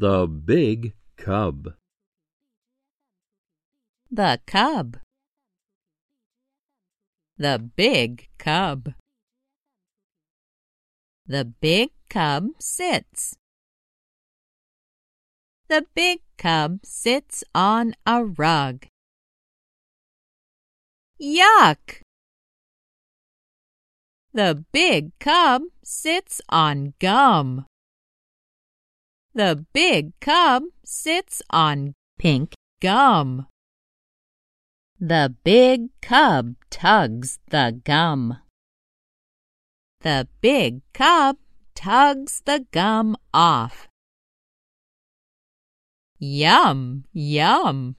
The big cub. The cub. The big cub. The big cub sits. The big cub sits on a rug. Yuck! The big cub sits on gum. The big cub sits on pink gum. The big cub tugs the gum. The big cub tugs the gum off. Yum, yum.